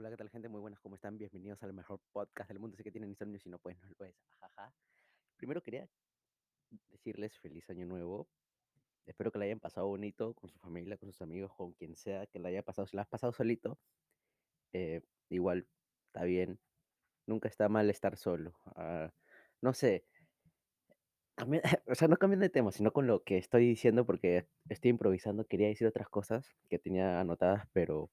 Hola, ¿qué tal, gente? Muy buenas, ¿cómo están? Bienvenidos al mejor podcast del mundo. Sé que tienen insomnio, si no, pues no lo es. Primero quería decirles feliz año nuevo. Espero que la hayan pasado bonito con su familia, con sus amigos, con quien sea que la haya pasado. Si la has pasado solito, eh, igual está bien. Nunca está mal estar solo. Ah, no sé, o sea, no cambien de tema, sino con lo que estoy diciendo, porque estoy improvisando. Quería decir otras cosas que tenía anotadas, pero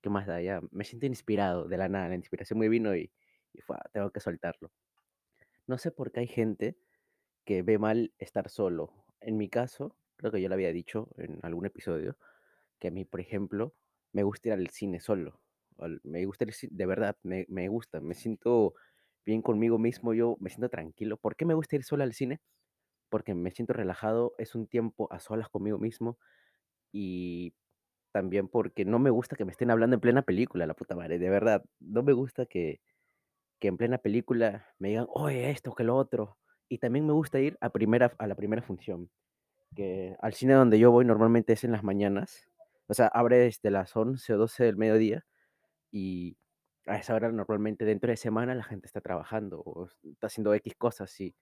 ¿qué más da? Ya me siento inspirado de la nada. La inspiración me vino y, y fue, tengo que soltarlo. No sé por qué hay gente que ve mal estar solo. En mi caso, creo que yo lo había dicho en algún episodio, que a mí, por ejemplo, me gusta ir al cine solo. Me gusta ir, de verdad, me, me gusta, me siento bien conmigo mismo, yo me siento tranquilo. ¿Por qué me gusta ir solo al cine? Porque me siento relajado, es un tiempo a solas conmigo mismo y también porque no me gusta que me estén hablando en plena película, la puta madre, de verdad. No me gusta que, que en plena película me digan, oye, esto, que lo otro. Y también me gusta ir a, primera, a la primera función, que al cine donde yo voy normalmente es en las mañanas. O sea, abre desde las 11 o 12 del mediodía y a esa hora normalmente dentro de semana la gente está trabajando o está haciendo X cosas y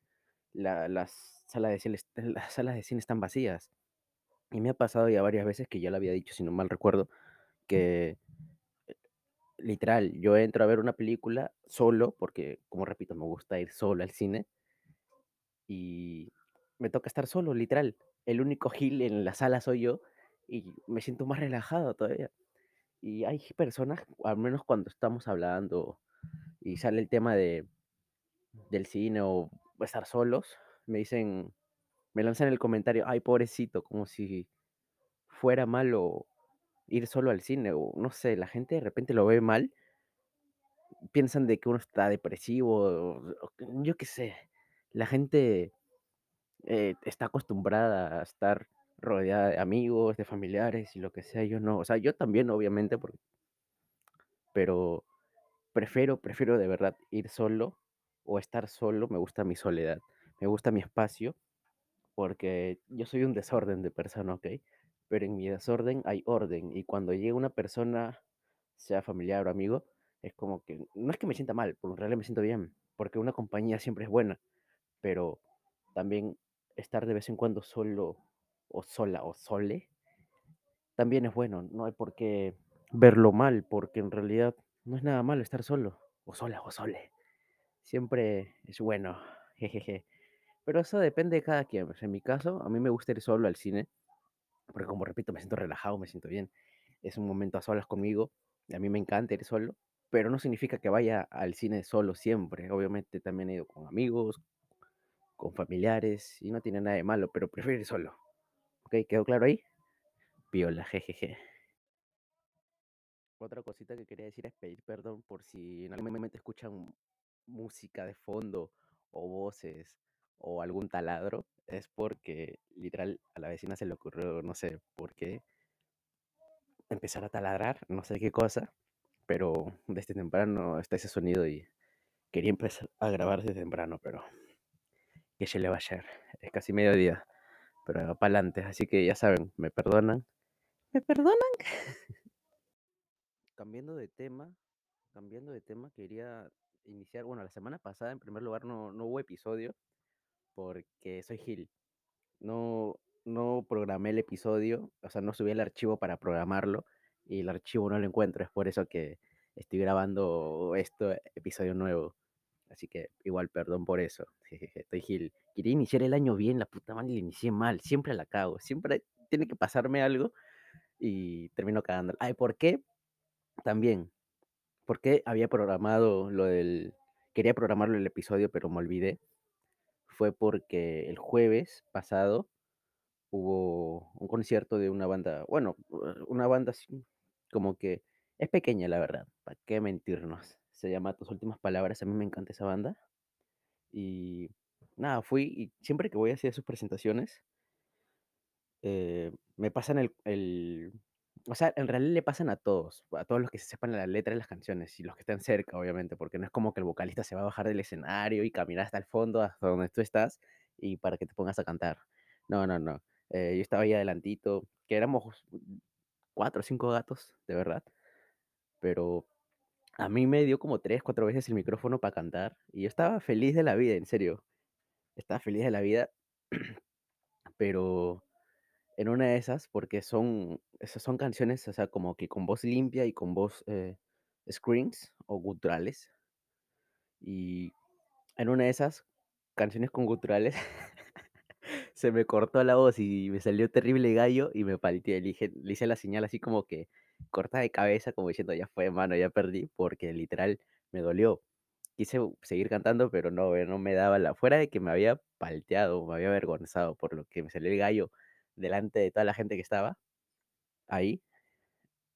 la- las, salas de cine, las salas de cine están vacías. Y me ha pasado ya varias veces que ya lo había dicho, si no mal recuerdo, que literal, yo entro a ver una película solo, porque como repito, me gusta ir solo al cine y me toca estar solo, literal. El único gil en la sala soy yo y me siento más relajado todavía. Y hay personas, al menos cuando estamos hablando y sale el tema de, del cine o estar solos, me dicen, me lanzan el comentario, ay, pobrecito, como si fuera malo ir solo al cine o no sé, la gente de repente lo ve mal, piensan de que uno está depresivo, que- yo qué sé, la gente eh, está acostumbrada a estar rodeada de amigos, de familiares y lo que sea, yo no, o sea, yo también obviamente, pero prefiero, prefiero de verdad ir solo o estar solo, me gusta mi soledad, me gusta mi espacio, porque yo soy un desorden de persona, ¿ok? Pero en mi desorden hay orden y cuando llega una persona, sea familiar o amigo, es como que, no es que me sienta mal, porque en realidad me siento bien, porque una compañía siempre es buena, pero también estar de vez en cuando solo o sola o sole también es bueno, no hay por qué verlo mal, porque en realidad no es nada malo estar solo o sola o sole. Siempre es bueno, jejeje. Pero eso depende de cada quien. pues, En mi caso, a mí me gusta ir solo al cine, porque como repito, me siento relajado, me siento bien. Es un momento a solas conmigo, y a mí me encanta ir solo, pero no significa que vaya al cine solo siempre. Obviamente también he ido con amigos, con familiares, y no tiene nada de malo, pero prefiero ir solo. ¿Ok? ¿Quedó claro ahí? Piola, jejeje. Otra cosita que quería decir es pedir perdón por si en algún momento escuchan música de fondo o voces o algún taladro. Es porque literal a la vecina se le ocurrió, no sé por qué, empezar a taladrar, no sé qué cosa, pero desde temprano está ese sonido y quería empezar a grabar desde temprano, pero ¿qué se le va a hacer? Es casi mediodía, pero para adelante, así que ya saben, me perdonan. ¿Me perdonan? Cambiando de tema, cambiando de tema, quería iniciar, bueno, la semana pasada en primer lugar no, no hubo episodio porque soy Gil. No, no programé el episodio, o sea, no subí el archivo para programarlo y el archivo no lo encuentro, es por eso que estoy grabando este episodio nuevo. Así que igual, perdón por eso. Estoy Gil. Quería iniciar el año bien, la puta madre la inicié mal, siempre la cago, siempre tiene que pasarme algo y termino cagándola. Ay, ¿por qué? También, ¿por qué había programado lo del... Quería programarlo el episodio, pero me olvidé. Fue porque el jueves pasado hubo un concierto de una banda, bueno, una banda así como que es pequeña, la verdad, ¿para qué mentirnos? Se llama Tus Últimas Palabras, a mí me encanta esa banda. Y nada, fui y siempre que voy a hacer sus presentaciones, eh, me pasan el, el- O sea, en realidad le pasan a todos, a todos los que se sepan la letra de las canciones y los que estén cerca, obviamente, porque no es como que el vocalista se va a bajar del escenario y caminar hasta el fondo, hasta donde tú estás, y para que te pongas a cantar. No, no, no. Eh, yo estaba ahí adelantito, que éramos cuatro o cinco gatos, de verdad, pero A mí me dio como 3, 4 veces el micrófono para cantar y yo estaba feliz de la vida, en serio. Estaba feliz de la vida, pero en una de esas, porque son esas son canciones, o sea, como que con voz limpia y con voz, eh, screams o guturales. Y en una de esas canciones con guturales se me cortó la voz y me salió terrible gallo y me palteé. Le hice la señal así como que corta de cabeza, como diciendo: "Ya fue, mano, ya perdí", porque literal me dolió. Quise seguir cantando, pero no, eh, no me daba la fuera de que me había palteado, me había avergonzado por lo que me salió el gallo delante de toda la gente que estaba ahí,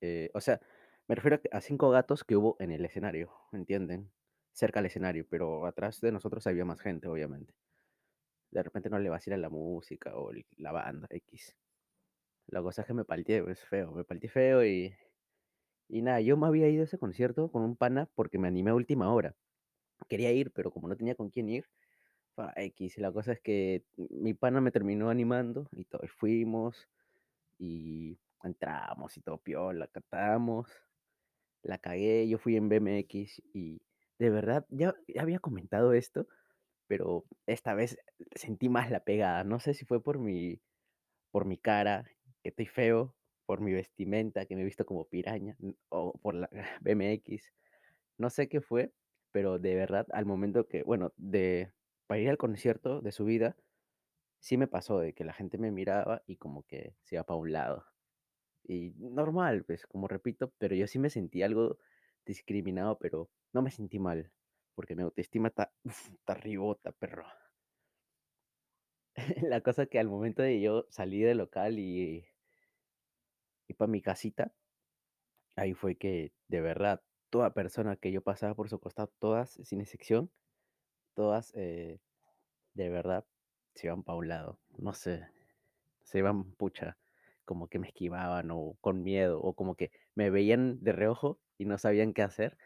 eh, o sea, me refiero a 5 gatos que hubo en el escenario, ¿entienden? Cerca al escenario, pero atrás de nosotros había más gente, obviamente. De repente no le vacila la música o la banda, equis. La cosa es que me palteé, pues, feo, me palteé feo y y nada, yo me había ido a ese concierto con un pana porque me animé a última hora. Quería ir, pero como no tenía con quién ir, fa equis. La cosa es que mi pana me terminó animando y todo, y fuimos, y entramos y todo piola, cantamos, la cagué, yo fui en BMX y de verdad, ya ya había comentado esto, pero esta vez sentí más la pegada. No sé si fue por mi por mi cara, que estoy feo, por mi vestimenta, que me he visto como piraña, o por la BMX. No sé qué fue, pero de verdad, al momento que, bueno, de para ir al concierto de subida, sí me pasó de que la gente me miraba y como que se iba para un lado. Y normal, pues, como repito, pero yo sí me sentí algo discriminado, pero no me sentí mal, porque mi autoestima está, está arribota, perro. La cosa que al momento de yo salir del local y y para mi casita ahí fue que, de verdad, toda persona que yo pasaba por su costado, todas, sin excepción, todas, eh, de verdad, se iban para un lado. No sé, se iban, pucha, como que me esquivaban o con miedo, o como que me veían de reojo y no sabían qué hacer,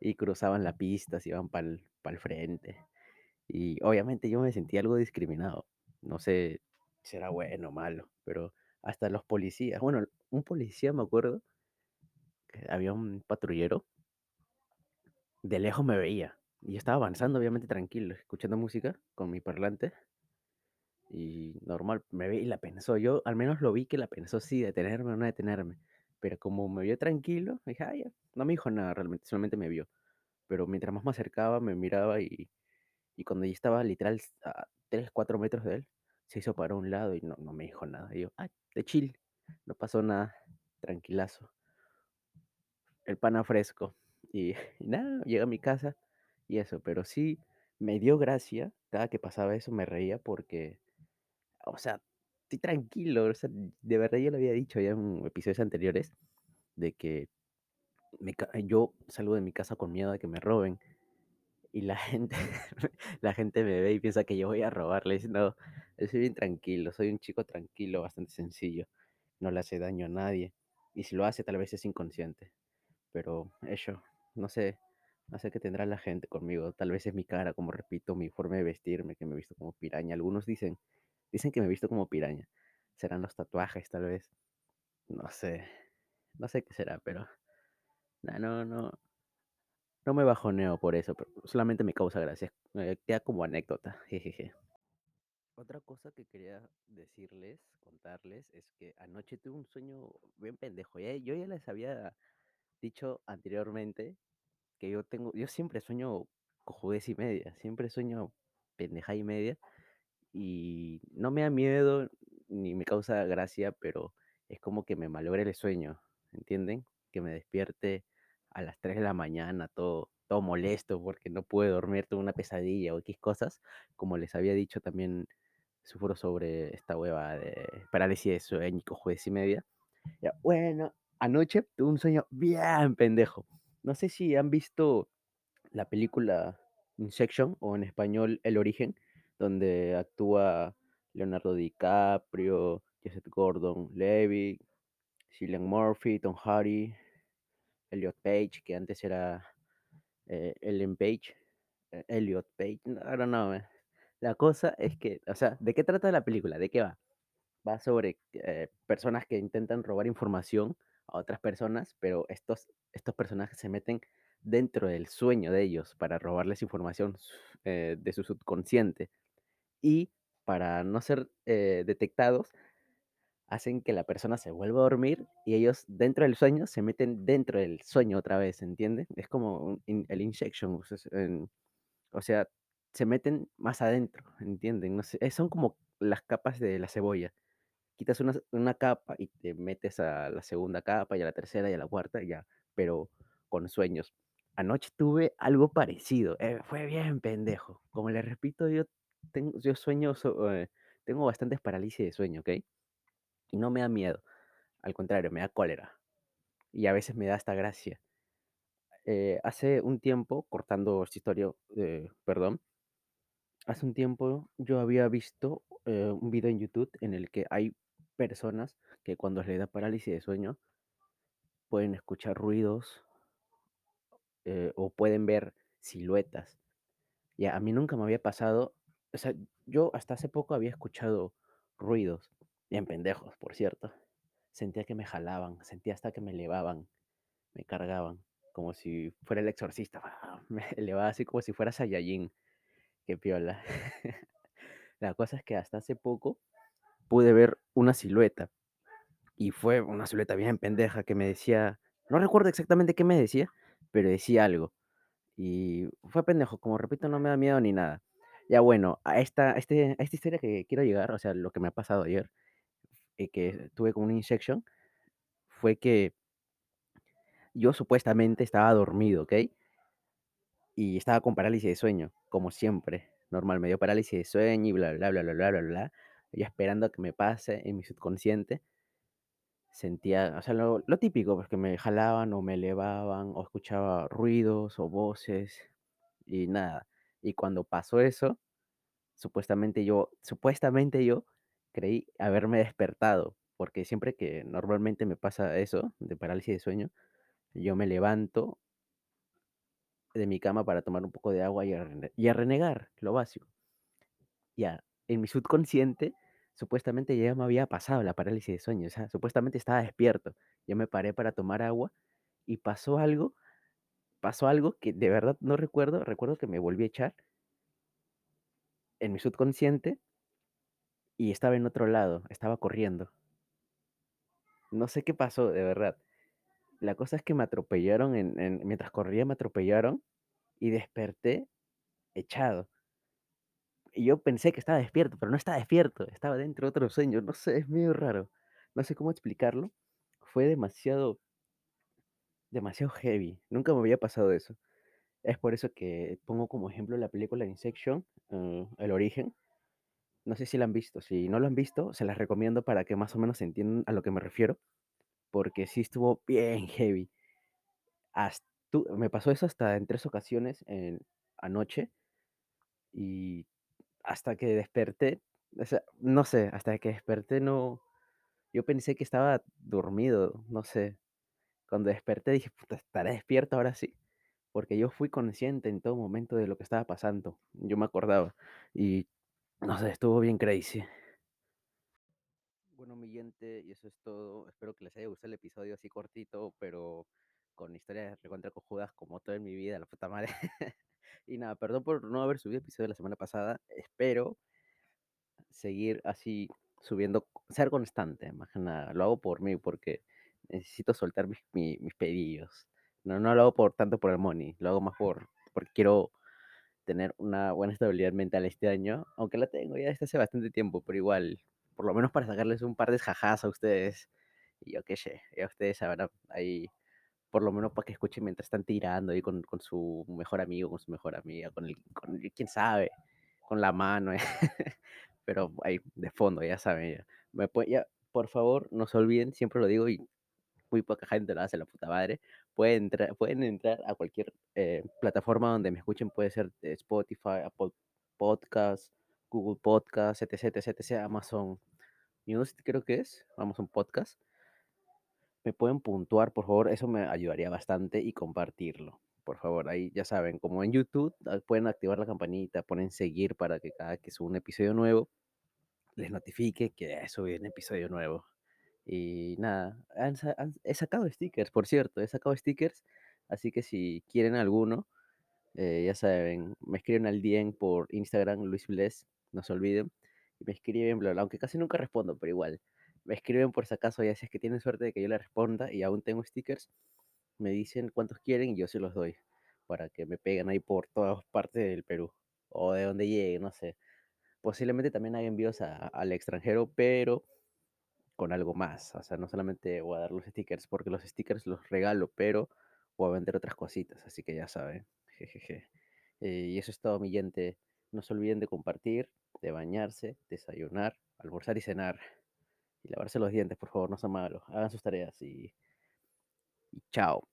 y cruzaban la pista, se iban para el frente. Y obviamente yo me sentí algo discriminado. No sé si era bueno o malo, pero hasta los policías, bueno, un policía, me acuerdo que había un patrullero de lejos me veía, y yo estaba avanzando, obviamente tranquilo, escuchando música con mi parlante y normal, me ve y la pensó. Yo al menos lo vi que la pensó, sí, detenerme o no detenerme, pero como me vio tranquilo, dije: "Ah, ya", no me dijo nada realmente, solamente me vio, pero mientras más me acercaba, me miraba y y cuando ya estaba literal a 3, 4 metros de él, se hizo para un lado y no no me dijo nada. Y yo: "Ah, de chill, no pasó nada, tranquilazo". El pana fresco. Y y nada, llegué a mi casa y eso, pero sí me dio gracia, cada que pasaba eso me reía porque, o sea, estoy tranquilo, o sea, de verdad yo lo había dicho ya en episodios anteriores, de que me yo salgo de mi casa con miedo de que me roben, y la gente la gente me ve y piensa que yo voy a robarles. No, yo soy bien tranquilo, soy un chico tranquilo, bastante sencillo, no le hace daño a nadie, y si lo hace, tal vez es inconsciente, pero eso, no sé no sé qué tendrá la gente conmigo, tal vez es mi cara, como repito, mi forma de vestirme, que me he visto como piraña. Algunos dicen dicen que me he visto como piraña. ¿Serán los tatuajes, tal vez? No sé, no sé qué será, pero na no no no me bajoneo por eso, pero solamente me causa gracia, eh, queda como anécdota, jejeje. Otra cosa que quería decirles, contarles, es que anoche tuve un sueño bien pendejo, yo ya les había dicho anteriormente que yo tengo yo siempre sueño cojudez y media, siempre sueño pendejada y media, y no me da miedo ni me causa gracia, pero es como que me malogra el sueño, ¿entienden? Que me despierte a las 3 de la mañana, todo todo molesto porque no pude dormir, tuve una pesadilla o equis cosas, como les había dicho también, sufro sobre esta huevada de parálisis de sueño y y media. Ya, bueno, anoche tuve un sueño bien pendejo. No sé si han visto la película Inception, o en español, El origen, donde actúa Leonardo DiCaprio, Joseph Gordon-Levitt, Cillian Murphy, Tom Hardy, Elliot Page, que antes era, eh, Ellen Page, eh, Elliot Page, I don't know, man. La cosa es que, o sea, ¿de qué trata la película? ¿De qué va? Va sobre, eh, personas que intentan robar información a otras personas, pero estos estos personajes se meten dentro del sueño de ellos para robarles información eh, de su subconsciente y para no ser eh, detectados, hacen que la persona se vuelva a dormir y ellos dentro del sueño se meten dentro del sueño otra vez, ¿entienden? Es como el injection, o sea, se meten más adentro, ¿entienden? No sé, eh, son como las capas de la cebolla. Quitas una, una capa y te metes a la segunda capa y a la tercera y a la cuarta ya, pero con sueños. Anoche tuve algo parecido, eh, fue bien pendejo. Como les repito, yo, tengo, yo sueño, eh, tengo bastantes parálisis de sueño, ¿ok? Y no me da miedo, al contrario, me da cólera. Y a veces me da hasta gracia. Eh, hace un tiempo, cortando esta historia, perdón, hace un tiempo yo había visto un video en YouTube en el que hay personas que cuando les da parálisis de sueño pueden escuchar ruidos eh, o pueden ver siluetas. Y a mí nunca me había pasado, o sea, yo hasta hace poco había escuchado ruidos, bien pendejos, por cierto. Sentía que me jalaban, sentía hasta que me elevaban, me cargaban, como si fuera el exorcista. Me elevaba así como si fuera Saiyajin. Qué piola. La cosa es que hasta hace poco pude ver una silueta. Y fue una silueta bien pendeja que me decía, no recuerdo exactamente qué me decía, pero decía algo. Y fue pendejo, como repito, no me da miedo ni nada. Ya bueno, a esta, este, a esta historia que quiero llegar, o sea, lo que me ha pasado ayer, y que tuve como una injection, fue que yo supuestamente estaba dormido, ¿ok? Y estaba con parálisis de sueño, como siempre. Normal, me dio parálisis de sueño y bla, bla, bla, bla, bla, bla, bla. Y esperando a que me pase en mi subconsciente sentía, o sea, lo, lo típico, pues que me jalaban o me elevaban o escuchaba ruidos o voces y nada. Y cuando pasó eso, supuestamente yo, supuestamente yo creí haberme despertado, porque siempre que normalmente me pasa eso, de parálisis de sueño, yo me levanto de mi cama para tomar un poco de agua y a, renegar, lo básico. Ya, en mi subconsciente supuestamente ya me había pasado la parálisis de sueño, o sea, supuestamente estaba despierto. Yo me paré para tomar agua y pasó algo, pasó algo que de verdad no recuerdo, recuerdo que me volví a echar en mi subconsciente y estaba en otro lado, estaba corriendo. No sé qué pasó, de verdad. La cosa es que me atropellaron, en, mientras corría me atropellaron y desperté echado. Y yo pensé que estaba despierto, pero no estaba despierto, estaba dentro de otro sueño, no sé, es medio raro, no sé cómo explicarlo. Fue demasiado, demasiado heavy, nunca me había pasado eso. Es por eso que pongo como ejemplo la película Insection, uh, El Origen. No sé si la han visto, si no lo han visto, se las recomiendo para que más o menos entiendan a lo que me refiero, porque sí estuvo bien heavy. Me pasó eso hasta en tres ocasiones en, anoche y hasta que desperté, no sé, hasta que desperté no, yo pensé que estaba dormido, no sé. Cuando desperté dije, puta, estaré despierto ahora sí, porque yo fui consciente en todo momento de lo que estaba pasando, yo me acordaba y no sé, estuvo bien crazy. Bueno, mi gente, y eso es todo. Espero que les haya gustado el episodio así cortito, pero con historias recontra cojudas como todo en mi vida, la puta madre. y nada, perdón por no haber subido episodio la semana pasada. Espero seguir así subiendo, ser constante, más que nada. Lo hago por mí, porque necesito soltar mis, mis, pedidos. No, no lo hago por tanto por el money, lo hago más por porque quiero tener una buena estabilidad mental este año, aunque la tengo ya desde hace bastante tiempo, pero igual, por lo menos para sacarles un par de jajas a ustedes, y yo qué sé, ya ustedes sabrán ahí, por lo menos para que escuchen mientras están tirando ahí con, su mejor amigo, con su mejor amiga, con el, con quién sabe, con la mano, ¿eh? pero ahí de fondo, ya saben, ya. Me ya, por favor, no se olviden, siempre lo digo y muy poca gente lo hace, la puta madre. Pueden entrar, pueden entrar a cualquier eh, plataforma donde me escuchen, puede ser Spotify, Apple Podcast, Google Podcast, etc, etc, etc, Amazon Music creo que es, Amazon Podcast. Me pueden puntuar, por favor, eso me ayudaría bastante y compartirlo. Por favor, ahí ya saben, como en YouTube, ah, pueden activar la campanita, ponen seguir para que cada que suba un episodio nuevo, les notifique que subí un episodio nuevo. Y nada, he sacado stickers, por cierto, he sacado stickers Así que si quieren alguno, eh, ya saben, me escriben al DM por Instagram, Luis Bless, no se olviden. Y me escriben, bla, bla, aunque casi nunca respondo, pero igual. Me escriben por si acaso, ya si es que tienen suerte de que yo les responda y aún tengo stickers, me dicen cuántos quieren y yo se los doy para que me peguen ahí por todas partes del Perú o de donde llegue, no sé. Posiblemente también hay envíos al extranjero, pero con algo más. O sea, no solamente voy a dar los stickers, porque los stickers los regalo, pero voy a vender otras cositas, así que ya saben. Jejeje. Eh, y eso es todo, mi gente. No se olviden de compartir, de bañarse, desayunar, almorzar y cenar. Y lavarse los dientes, por favor, no sean malos. Hagan sus tareas y, y chao.